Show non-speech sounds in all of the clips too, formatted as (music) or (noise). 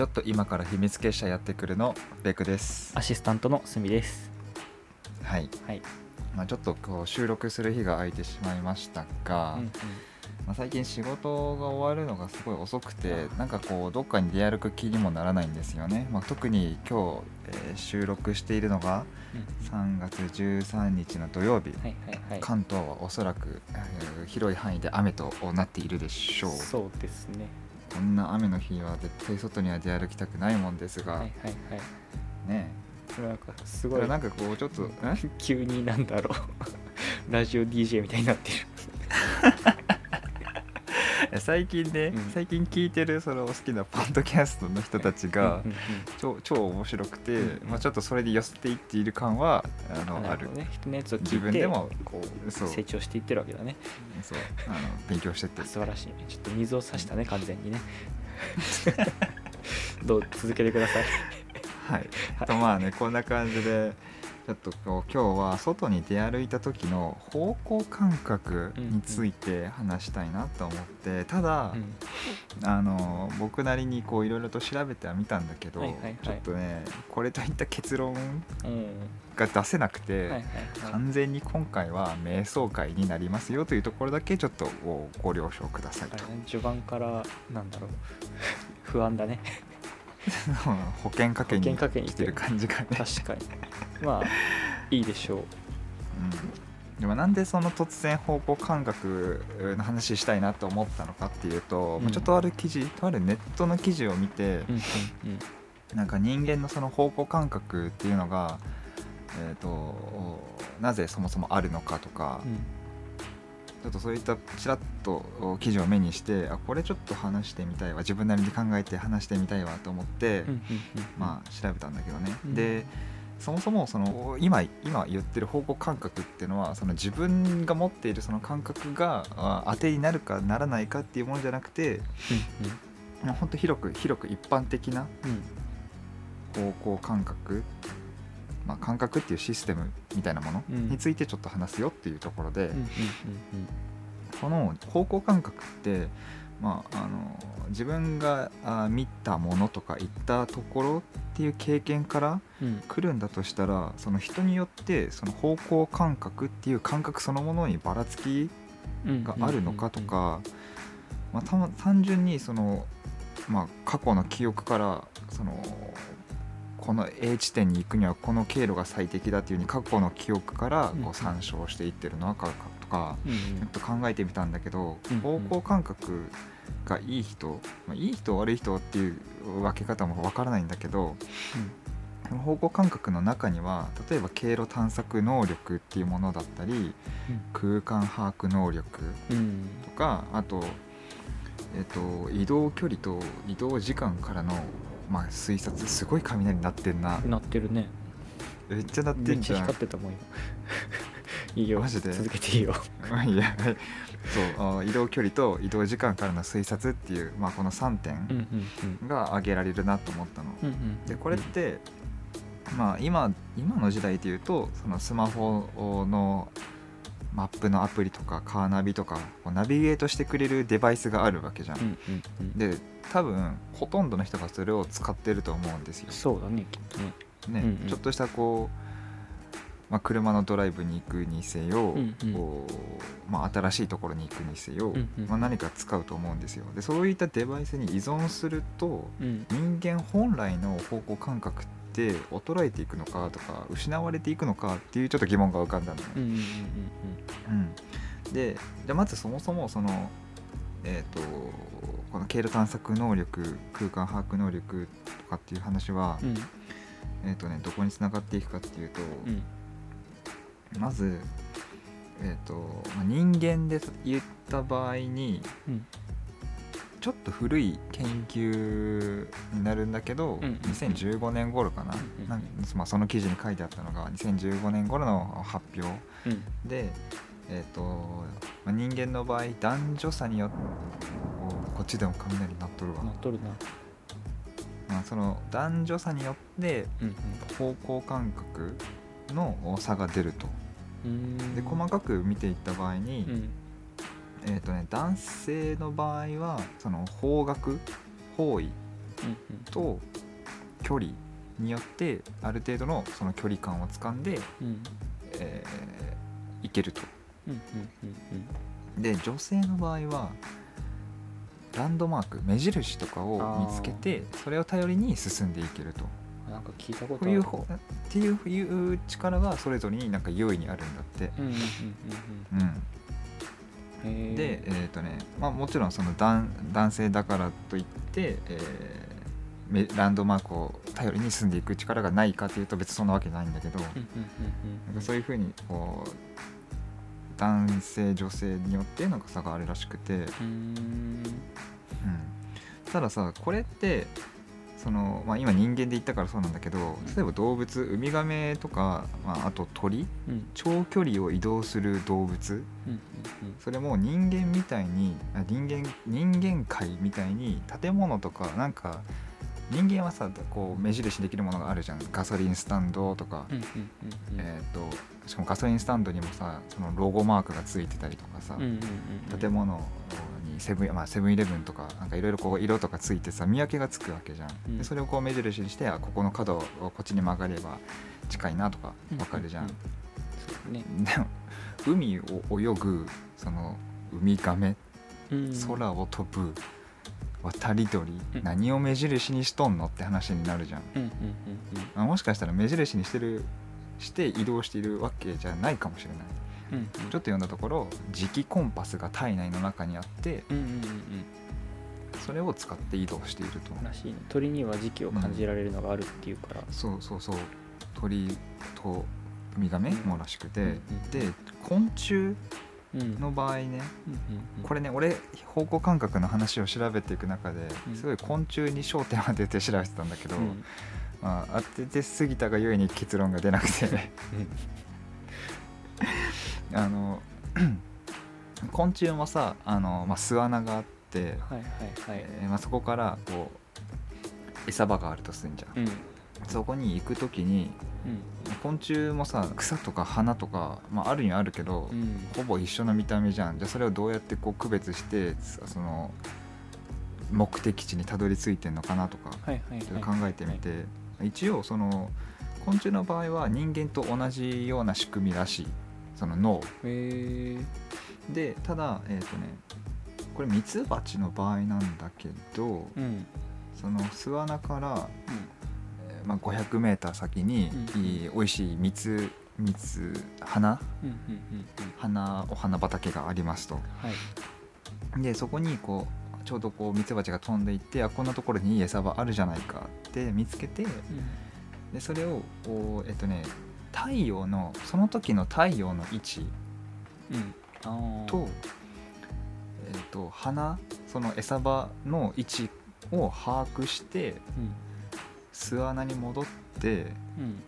ちょっと今から秘密結社やってくるのベクです。アシスタントのすみです。はい、はい。まあ、ちょっとこう収録する日が空いてしまいましたが、うんうん。まあ、最近仕事が終わるのがすごい遅くてなんかこうどっかに出歩く気にもならないんですよね、まあ、特に今日、えー収録しているのが3月13日の土曜日、はいはいはい。関東はおそらく、えー広い範囲で雨となっているでしょう。そうですねこんな雨の日は絶対外には出歩きたくないもんですが、はいはいはい。ねそれなんかすごい。なんかこうちょっとえ？(laughs) 急になんだろう。ラジオ DJ みたいになってる (laughs) 最近ね、うん。最近聞いてるその好きなポッドキャストの人たちがうんうん超超面白くて、うんまあ、ちょっとそれで寄せていっている感はあうんのある。人のやつを聞自いて分でもこう成長していってるわけだね。そう。あの勉強してって素晴らしいね。ちょっと水を差したね完全にね。(laughs) どう続けてください。はい、とまあねこんな感じでちょっとこう今日は外に出歩いた時の方向感覚について話したいなと思って、ただ、うん。あの僕なりにこういろいろと調べてはみたんだけど、はいはいはい。ちょっとねこれといった結論うんが出せなくて、はいはいはい。完全に今回は瞑想会になりますよというところだけちょっとごご了承くださいと。序盤からなんだろう。(laughs) 不安だね (laughs) 保険かけに来てる感じがね、確かに。まあ (laughs) いいでしょう。うん、でもなんでその突然方向感覚の話したいなと思ったのかっていうと、うん。まあちょっとある記事とあるネットの記事を見て、うなんか人間のその方向感覚っていうのが、えー、となぜそもそもあるのかとか、うんちょっとそういったちらっと記事を目にしてあこれちょっと話してみたいわ自分なりに考えて話してみたいわと思って、うんうんうんまあ調べたんだけどね、うん。でそもそもその今今言ってる方向感覚っていうのはその自分が持っているその感覚があ当てになるかならないかっていうものじゃなくてうん本当広く広く一般的なうんうん。方向感覚、まあ、感覚っていうシステムみたいなものうん。についてちょっと話すよっていうところで、うんうんこの方向感覚って、まあ、あの自分があ見たものとか行ったところっていう経験からうん。うん来るんだとしたらその人によってその方向感覚っていう感覚そのものにばらつきうん。があるのかとか、まあ、たま単純にその、まあ、過去の記憶からそのこの A 地点に行くにはこの経路が最適だっていうふうに過去の記憶からうん。こう参照していってるのかとか、うんうん。ちょっと考えてみたんだけど、うんうん。方向感覚がいい人、まあ、いい人悪い人っていう分け方もわからないんだけどその方向感覚の中には例えば経路探索能力っていうものだったり空間把握能力うんうん。とかあと,、えっと移動距離と移動時間からの、まあ、推察すごい雷になってんな。なってるね。めっちゃなってめっちゃん。じゃん光ってたもん。今 (laughs) いいよ。マジで？続けていいよ。ま (laughs) あいいやはい。そうあ移動距離と移動時間からの推察っていう、まあ、この3うん点うん。が挙げられるなと思ったの。うんうんうん。でこれって、まあ、今今の時代でいうとそのスマホのマップのアプリとかカーナビとかナビゲートしてくれるデバイスがあるわけじゃん。うんうんうん。で多分ほとんどの人がそれを使ってると思うんですよ。そうだねきっとね。ねうんうん。ちょっとしたこう、まあ、車のドライブに行くにせよ、うんうん。こうまあ、新しいところに行くにせよ、うんうんまあ、何か使うと思うんですよ。でそういったデバイスに依存するとうん。人間本来の方向感覚って衰えていくのかとか失われていくのかっていうちょっと疑問が浮かんだのでじゃあまずそもそもそのえっ、とこの経路探索能力空間把握能力とかっていう話は、うん。うんえっ、とねどこにつながっていくかっていうと、うん。まずえっ、とまあ人間で言った場合にうん。ちょっと古い研究になるんだけど、うんうん2015年頃かな,、うんまあ、その記事に書いてあったのが2015年頃の発表。うん。で、えーとまあ、人間の場合男女差によってこっちでも雷鳴っとるわ。なっ、とるな。まあ、その男女差によってうん方向感覚の差が出ると。うん。で細かく見ていった場合に、うん。えーとね、男性の場合はその方角方位うん。と距離によってある程度のその距離感をつかんで、うん。えーいけるとで女性の場合はランドマーク目印とかを見つけてそれを頼りに進んでいけると。うんなんか聞いたことこういうある方っていう力がそれぞれになんか優位にあるんだって、でえっ、とね、まあ、もちろんその男男性だからといって、えーめランドマークを頼りに進んでいく力がないかというと別にそんなわけないんだけど、うんそういうふうにこう男性女性によってなんか差があるらしくて、うん、たださこれってその、まあ、今人間で言ったからそうなんだけど例えば動物ウミガメとか、まあ、あと鳥うん。長距離を移動する動物。うんうん。それも人間みたいにあ人間人間界みたいに建物とかなんか人間はさこう目印できるものがあるじゃん。ガソリンスタンドとか、うんうんうんうん。えー、としかもガソリンスタンドにもさそのロゴマークがついてたりとかさ、うんうんうんうん。建物にセブンまあセブンイレブンとかなんかいろいろこう色とかついてさ見分けがつくわけじゃん、うん。でそれをこう目印にしてあここの角をこっちに曲がれば近いなとかわかるじゃん、ううそうね。でも海を泳ぐそのウミガメうん。空を飛ぶ渡り鳥、うん。何を目印にしとんのって話になるじゃん、うんうんうんまあもしかしたら目印にしてるして移動しているわけじゃないかもしれない。うんうん。ちょっと読んだところ磁気コンパスが体内の中にあってうんうんうんそれを使って移動していると。うんらしいね。鳥には時期を感じられるのがあるっていうから。そうそうそう。鳥とウミガメもらしくて、うんうんで昆虫うんの場合ねこれね俺方向感覚の話を調べていく中でうん。すごい昆虫に焦点を当てて調べてたんだけど、うん。まあ、当ててすぎたがゆえに結論が出なくて。(laughs) あの (clears throat) 昆虫もさあの、まあ、巣穴があって、はいはいはい。えーまあ、そこからこう餌場があるとするんじゃん、うんそこに行く時にうん。昆虫もさ草とか花とか、まあ、あるにはあるけど、うん。ほぼ一緒の見た目じゃん。じゃあそれをどうやってこう区別してそその目的地にたどり着いてんのかなとかはいはいはい。ちょっと考えてみて、一応その昆虫の場合は人間と同じような仕組みらしい。その脳。でただえっ、とねこれミツバチの場合なんだけどうん。その巣穴から、うん。えーまあ、500m 先に、うんいい美味しい蜜蜜花？うんうんうんうん。花お花畑がありますと。はい。でそこにこうちょうどこうミツバチが飛んでいってあこんなところにいい餌場あるじゃないかって見つけてでそれをこうえっとね太陽のその時の太陽の位置うん。と,、えっと花その餌場の位置を把握してうん巣穴に戻ってうん。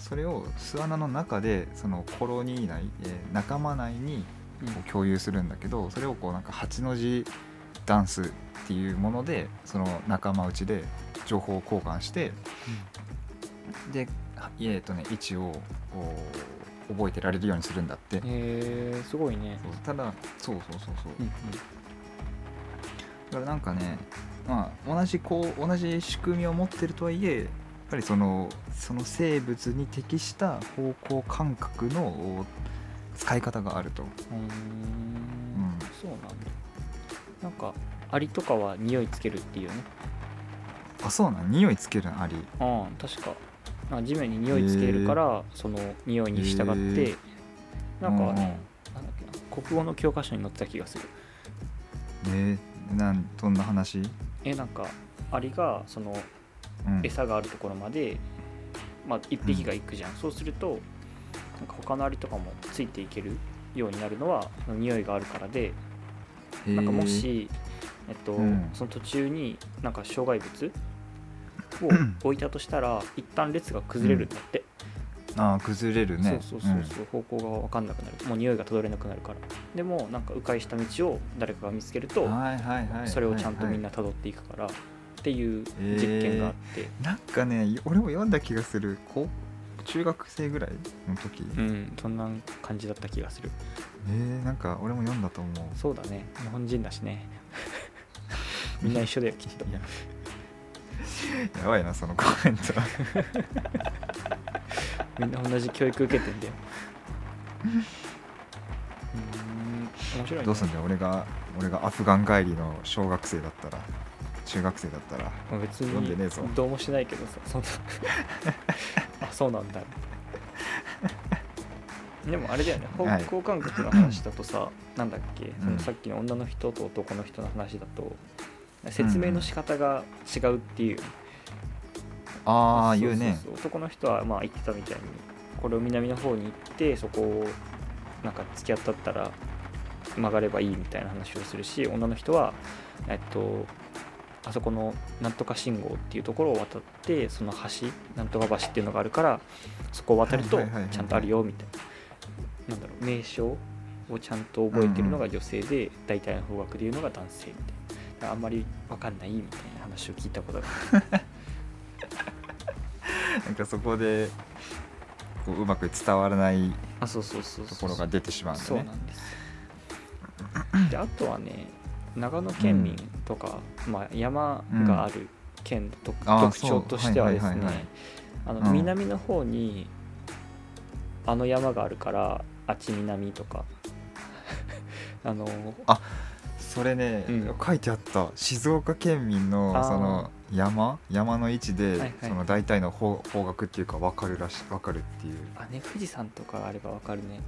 それを巣穴の中でそのコロニー内、えー仲間内にうん。こう共有するんだけどそれをこうなんか8の字ダンスっていうものでその仲間内で情報交換してでえーとね位置を覚えてられるようにするんだって、へえすごいね。ただそうそうそうそう、うん。だからなんかねまあ同じこう同じ仕組みを持ってるとはいえやっぱりそのその生物に適した方向感覚の使い方があると、うん。そうなんだ。なんかアリとかは匂いつけるっていうね。あそうなん？匂いつけるのありああ確か。なんか地面に匂いつけるから、その匂いに従って、へなんか、うんうん。なんだっけな？国語の教科書に載ってた気がする。えー、なんどんな話、えなんかアリがそのうん、餌があるところまで、まあ、1匹が行くじゃん、そうするとなんか他のアリとかもついていけるようになるのは匂いがあるからでなんかもし、えっとうん。その途中になんか障害物を置いたとしたら一旦列が崩れるんだって、あー崩れるね。そうそうそうそう、方向が分かんなくなる。もう匂いがたどれなくなるから。でもなんか迂回した道を誰かが見つけると、それをちゃんとみんな、なたどっていくから、っていう実験があって、なんかね俺も読んだ気がする。中学生ぐらいの時、うんそんな感じだった気がする。えー、なんか俺も読んだと思う。そうだね。日本人だしね。(laughs) みんな一緒だよきっと。やばいなそのコメント (laughs) みんな同じ教育受けてんだよ。うーん。面白いね。どうすんだよ。俺が俺がアフガン帰りの小学生だったら中学生だったら。まあ別読んでねえぞ。にどうもしないけどさそんな。あそうなんだ。でもあれだよね。方はい。向感覚の話だとさ、なんだっけ？そうん。のさっきの女の人と男の人の話だと説明の仕方が違うっていう、うそうそう言うね。男の人はまあ言ってたみたいにこれを南の方に行ってそこをなんか突き当たったら曲がればいいみたいな話をするし女の人はえっとあそこのなんとか信号っていうところを渡ってその橋なんとか橋っていうのがあるからそこを渡るとちゃんとあるよみたいな。なんだろう名称をちゃんと覚えてるのが女性で、大体の方角でいうのが男性みたいな。あんまり分かんないみたいな話を聞いたことがある (laughs) なんかそこでこううまく伝わらないあそうそうそうところが出てしまうんそうなんですであとはね長野県民とか、まあ、山がある県の特,、あー特徴としてはですねそう。はいはいはいはい。あのうん。南の方にあの山があるからあっち南とか。(laughs) あのそれね、うん。書いてあった。静岡県民のあー。その山山の位置で、はいはい。その大体の方方角っていうか分かるらし分かるっていう。あね富士山とかあればわかるね。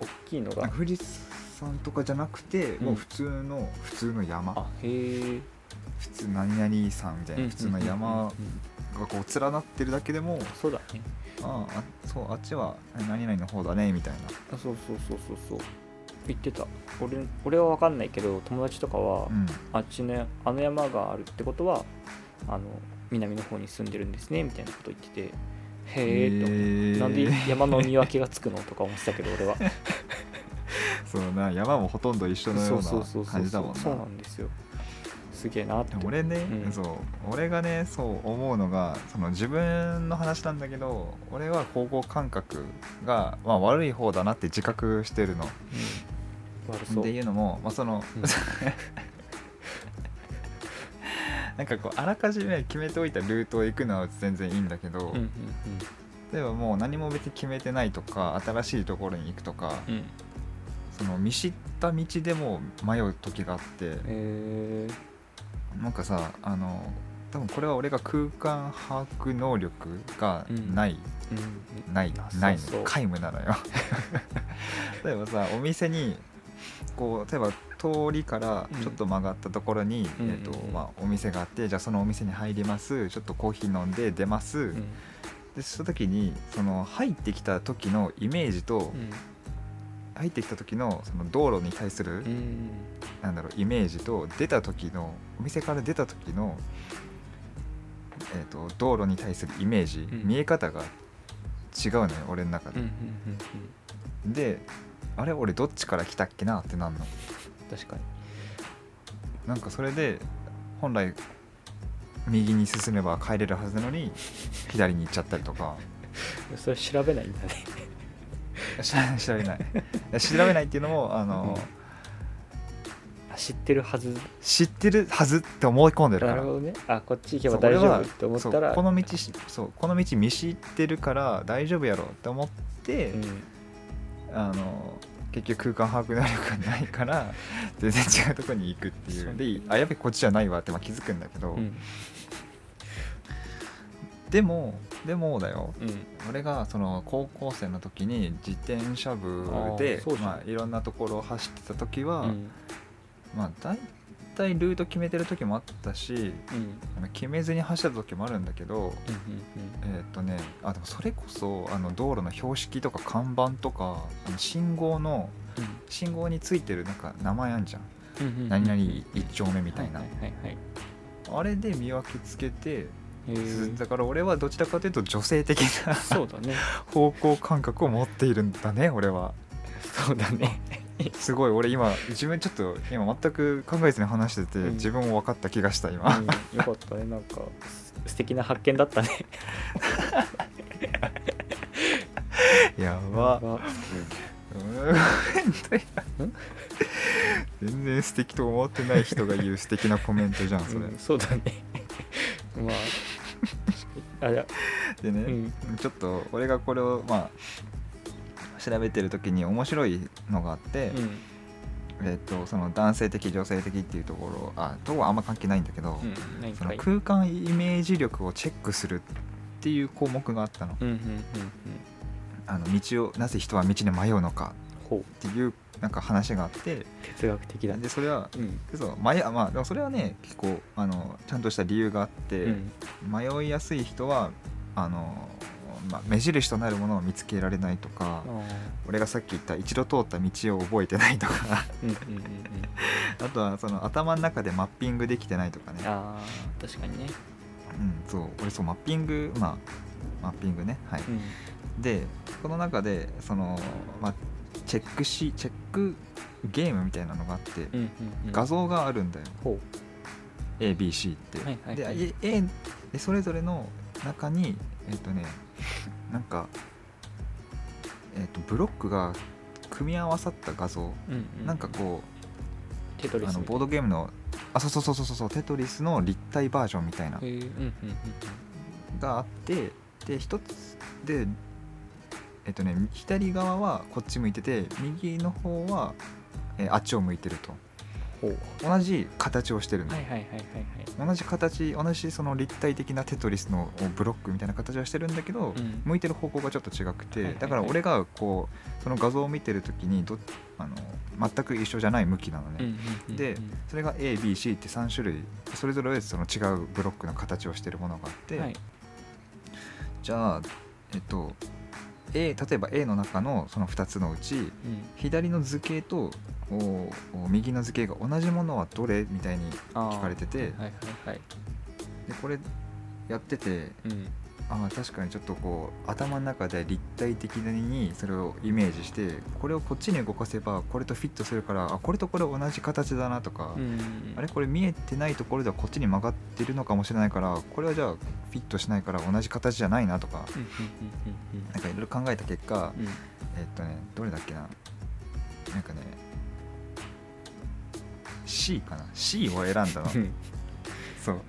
大きいのが。富士山とかじゃなくて、うん。もう普通の普通の山。あへえ。普通何々山みたいな普通の山うんがこう連なってるだけでも、そうだね。ああそうあっちは何々の方だねみたいな。あそうそうそうそうそう。言ってた。俺俺は分かんないけど友達とかは、うん。あっちねあの山があるってことはあの南の方に住んでるんですねみたいなこと言っててへえとなんで山の見分けがつくのとか思ってたけど俺は。(laughs) そうな山もほとんど一緒のような感じだもんな。そうなんですよ。すげえなって。俺ね、うん。そう俺がねそう思うのがその自分の話なんだけど俺は方向感覚が、まあ、悪い方だなって自覚してるの。うん、悪そう。っていうのも、まあ、その、うん (laughs) なんかこうあらかじめ決めておいたルートを行くのは全然いいんだけど、うんうん例えばもう何も別に決めてないとか新しいところに行くとか、うん。うんその見知った道でも迷う時があって、えなんかさあの多分これは俺が空間把握能力がない、ーうん。ないなさない皆無なのよ。(laughs) 例えばさお店にこう例えば通りからちょっと曲がったところに、うん。えーとまあ、お店があってじゃあそのお店に入ります。ちょっとコーヒー飲んで出ます、うん。でその時にその入ってきた時のイメージと、入ってきた時のその道路に対する、なんだろうイメージと出た時のお店から出た時の、えー、と道路に対するイメージ、うん。見え方が違うのよ俺の中で。であれ俺どっちから来たっけなってなんの確かに。なんかそれで本来右に進めば帰れるはずなのに (laughs) 左に行っちゃったりとか。それ調べないんだね。し調べない調べない。っていうのもあの、あ知ってるはず。知ってるはずって思い込んでるから。なるほどね。あこっち行けば大丈夫って思ったら。この道しそうこの道見知ってるから大丈夫やろって思って、うん。あの結局空間把握能力がないから全然違うところに行くっていそう。うであやべこっちじゃないわってまあ気づくんだけど、うん。でもでもだよ。うん。俺がその高校生の時に自転車部あでまあ、いろんなところを走ってた時は、うん。まあ大体ルート決めてる時もあったしうん。決めずに走った時もあるんだけどうんえーっとねあでもそれこそあの道路の標識とか看板とかあの信号の信号についてるなんか名前あんじゃん。うんうん何々一丁目みたいな、はいはいはいあれで見分けつけてだから俺はどちらかというと女性的なそうだね。(laughs) 方向感覚を持っているんだね俺は。そうだね (laughs) すごい俺今自分ちょっと今全く考えずに話してて、うん。自分も分かった気がした今、うんよかったね。なんかす素敵な発見だったね。(laughs) やば。あうん。(laughs) 全然素敵と思ってない人が言う素敵なコメントじゃんそれ、うんそうだね。まああでね、うん。ちょっと俺がこれをまあ調べてる時に面白いのがあって、うん。えっとその男性的女性的っていうところあとはあんま関係ないんだけど、うん何その空間イメージ力をチェックするっていう項目があったの。あの道をなぜ人は道に迷うのかっていうなんか話があって哲学的だ。でそれはうん。そう迷うまあでもそれはね結構あのちゃんとした理由があって、うん。迷いやすい人はあの、まあ、目印となるものを見つけられないとかあ俺がさっき言った一度通った道を覚えてないとか。(laughs) あとはその頭の中でマッピングできてないとかね、あー確かにね。うん、そう。俺そうマッピングまあマッピングね。はい、うん。でこの中でその、まあ、チェックしチェックゲームみたいなのがあって、うんうんうん。画像があるんだよ。ほ ABC って、はいはいはい。で A でそれぞれの中にえっ、とねなんか、えっとブロックが組み合わさった画像、う、うんうん、なんかこうテトリスあのボードゲームのあそうそうそうそうそうテトリスの立体バージョンみたいな。へーうんうんうんがあってで一つでえっとね左側はこっち向いてて右の方は、えーあっちを向いてると同じ形をしてるの、はいはいはいはいはい。同じ形同じその立体的なテトリスのブロックみたいな形はしてるんだけど、うん。向いてる方向がちょっと違くて、だから俺がこうその画像を見てる時にどあの全く一緒じゃない向きなのね、でそれが ABC って3種類それぞれその違うブロックの形をしてるものがあって、はい。じゃあえっと A 例えば A の中のその2つのうちうん。左の図形と右の図形が同じものはどれ？みたいに聞かれてて。はいはいはい。でこれやっててうんああ確かにちょっとこう頭の中で立体的にそれをイメージしてこれをこっちに動かせばこれとフィットするからあこれとこれ同じ形だなとか、うんあれこれ見えてないところではこっちに曲がってるのかもしれないからこれはじゃあフィットしないから同じ形じゃないなとかうんうんうんなんかいろいろ考えた結果うんうん。えっとねどれだっけな。なんかね C かな。C を選んだの。うん。そう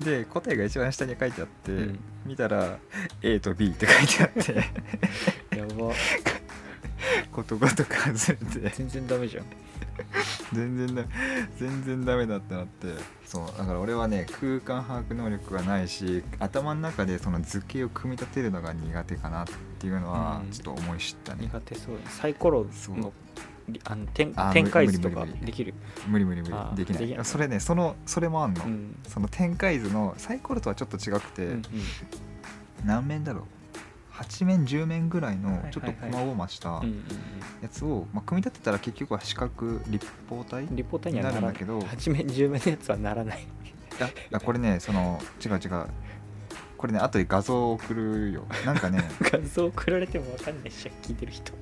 で答えが一番下に書いてあって、うん。見たら A と B って書いてあって。やば。(laughs) ことごとく外れて。全然ダメじゃん。全然だ全然ダメだってなって。そうだから俺はね空間把握能力がないし頭の中でその図形を組み立てるのが苦手かなっていうのはうん。ちょっと思い知ったね、苦手そう。サイコロのりあの展展開図とか無理無理無理。できる？無理無理無理。できない。それねそのそれもあんの、うん。その展開図のサイコロとはちょっと違くて、うんうん。何面だろう？8面10面ぐらいのちょっと細々したやつを、まあ、組み立てたら結局は四角立方体うんリポーターにはならない。なるんだけど8面10面のやつはならない。ああこれねその違う違う。これね後で画像を送るよ。なんかね (laughs) 画像送られても分かんないし聞いてる人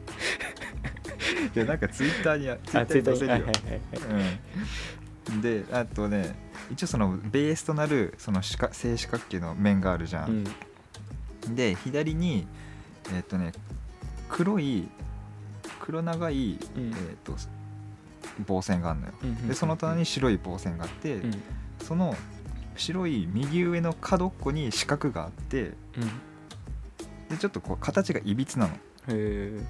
いやなんかツイッターにツイあッターに載せるよ。うん、であとね一応そのベースとなるその四角正四角形の面があるじゃうん。ん、で左にえっ、とね黒い黒長い、うん。えー、と棒線があるのよ。うんうんでその棚に白い棒線があって、うん。その白い右上の角っこに四角があってうん。でちょっとこう形がいびつなの。へえ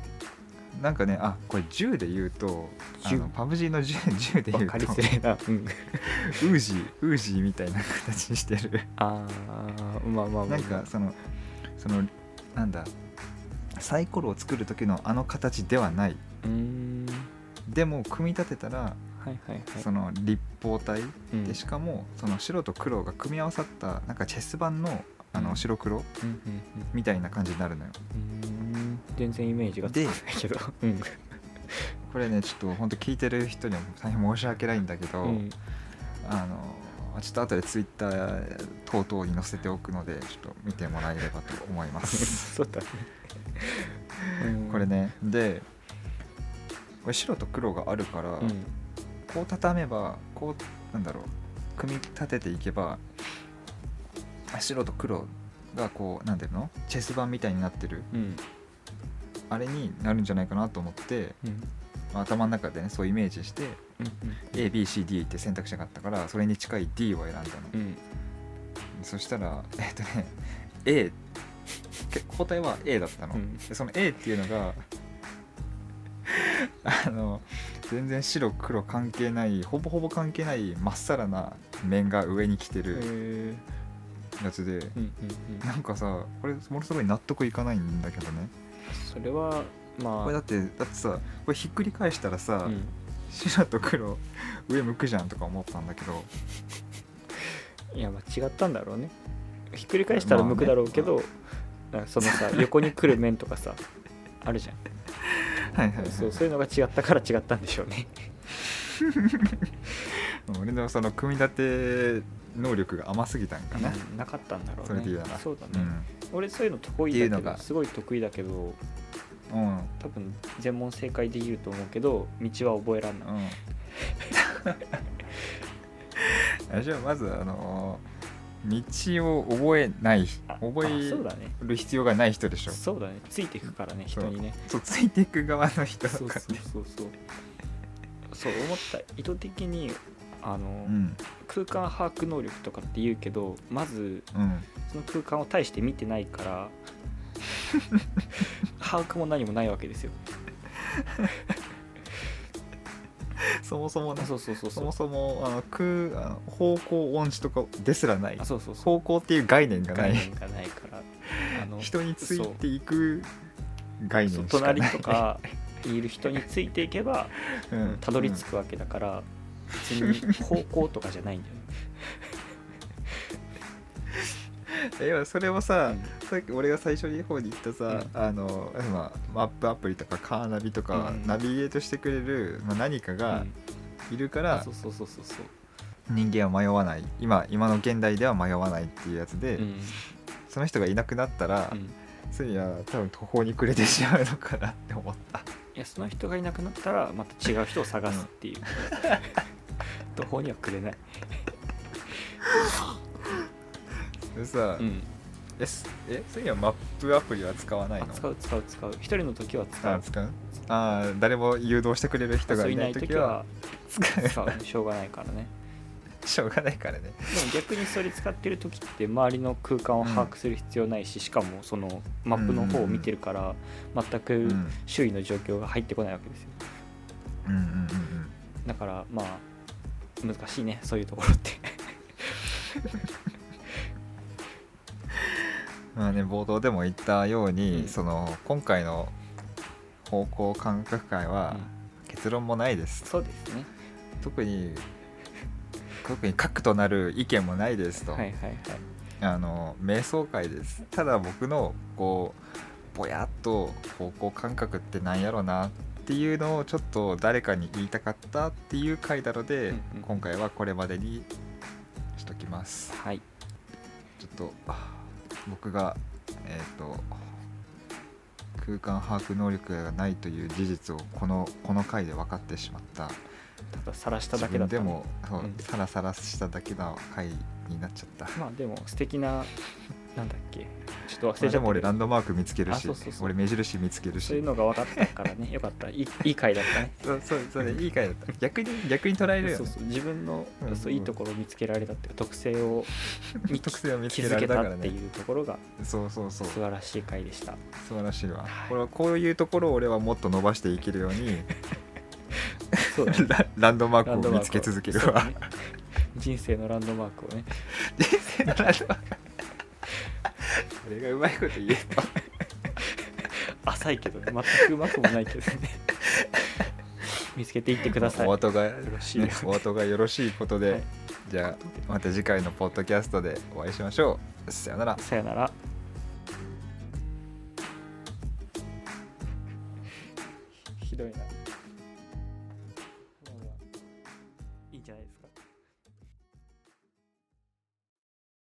なんかねあこれ銃で言うとあの銃パブ G の銃 (laughs) 銃で言うと分かりづれえな。うん。ウージーウージーみたいな形してる。ああまあまあまあ。なんかそのそのなんだサイコロを作る時のあの形ではない。でも組み立てたらはいはいはい。その立方体。うん。でしかもその白と黒が組み合わさったなんかチェス盤のあうん。の白黒みたいな感じになるのよ。うん全然イメージがつかないけど。うん。これねちょっと本当聞いてる人には大変申し訳ないんだけど、うん。あのちょっと後でツイッター等々に載せておくのでちょっと見てもらえればと思います。(laughs) そうだね。うん。これねでこれ白と黒があるから、うん。こう畳めばこうなんだろう組み立てていけば白と黒がこうなんていうのチェス盤みたいになってる。うんあれになるんじゃないかなと思って、うん。まあ頭の中でねそうイメージしてうん ABCD って選択肢があったからそれに近い D を選んだの。うん。そしたらえっとね A け答えは A だったの、うん。でその A っていうのが (laughs) あの全然白黒関係ないほぼほぼ関係ないまっさらな面が上に来てへるえやつで、ううん。なんかさこれものすごい納得いかないんだけどねそれはまあこれだってだってさこれひっくり返したらさ、うん。白と黒上向くじゃんとか思ったんだけど。いやまあ違ったんだろうね。ひっくり返したら向くだろうけど、なんかそのさ横に来る面とかさあるじゃん。(laughs) はいはい、はい、そうそういうのが違ったから違ったんでしょうね。(laughs) 俺のその組み立て能力が甘すぎたんかな、うんなかったんだろうね。それで言うなら。そうだね、うん。俺そういうの得意だけどすごい得意だけどうん。多分全問正解できると思うけど道は覚えらんない、うん。(laughs) じゃあまずあのー道を覚えないあ覚える必要がない人でしょ。そうだね。ついていくからね人にね。そうついていく側の人だそうからね。そうそうそう。そう思った。意図的にあの、うん。空間把握能力とかって言うけどまずうん。その空間を大して見てないから (laughs) 把握も何もないわけですよ。そもそもね。そうそうそうそもそもあの空あの方向音痴とかですらない。あそうそう方向っていう概念がない。概念がないから。あの人についていく概念しかない。隣とかいる人についていけばうん。たどり着くわけだから、別に方向とかじゃないんだよね。(laughs) いやそれをさ、うん。さっき俺が最初に方に言ったさ、あの、まあ、マップアプリとかカーナビとか、うん。ナビゲートしてくれる、まあ、何かがいるから、あそうそうそうそう。そう人間は迷わない。今今の現代では迷わないっていうやつで、うん。その人がいなくなったら、うん。ついは多分途方に暮れてしまうのかなって思った。いやその人がいなくなったらまた違う人を探すっていう (laughs) 途方にはくれない、(laughs) でさ、うん、えすえそういやマップアプリは使わないの？あ使う使う使う。一人の時は使う。あ使う？あー誰も誘導してくれる人がいない時は使う。しょうがないからね。(laughs) しょうがないからね。でも逆にそれ使ってる時って周りの空間を把握する必要ないし、しかもそのマップの方を見てるから全くうん。周囲の状況が入ってこないわけですよ。うんうんうんうん。だからまあ難しいねそういうところって。(laughs) まあね冒頭でも言ったように、うん。その今回の方向感覚会は結論もないです、そうですね。特に特に核となる意見もないですと、はいはいはい。あの瞑想会です。ただ僕のこうぼやっと方向感覚ってなんやろなっていうのをちょっと誰かに言いたかったっていう回なので、うんうん。今回はこれまでにしときます。はい。ちょっとあ僕がえっ、と空間把握能力がないという事実をこのこの回で分かってしまった。ただ晒した自だけだった。分でもそううん。サラサラしただけの回になっちゃった。まあでも素敵ななんだっけ？ちょっと忘れちゃった。でも俺ランドマーク見つけるあしそうそうそう。俺目印見つけるし。そういうのが分かったからね。(laughs) よかった。いいいい回だったね。そうそうそれいい回だった。逆に逆に捉えるよね。そうそう。自分の、うんそういいところを見つけられたっていうか特性をに特性を見つ気けらづけたっれたからね。ていうところがそうそうそう。素晴らしい回でした。素晴らしいわ。はい。これはこういうところを俺はもっと伸ばしていけるように (laughs) そうだね。ラ (laughs) ランドマークを見つけ続けるわ。人生のランドマークをね。人生のランドマーク俺がうまいこと言えと浅いけどね。全くうまくもないけどね。(laughs) 見つけていってください。お後が、よろしいですお後がよろしいことで、はい。じゃあまた次回のポッドキャストでお会いしましょう。さよなら。さよなら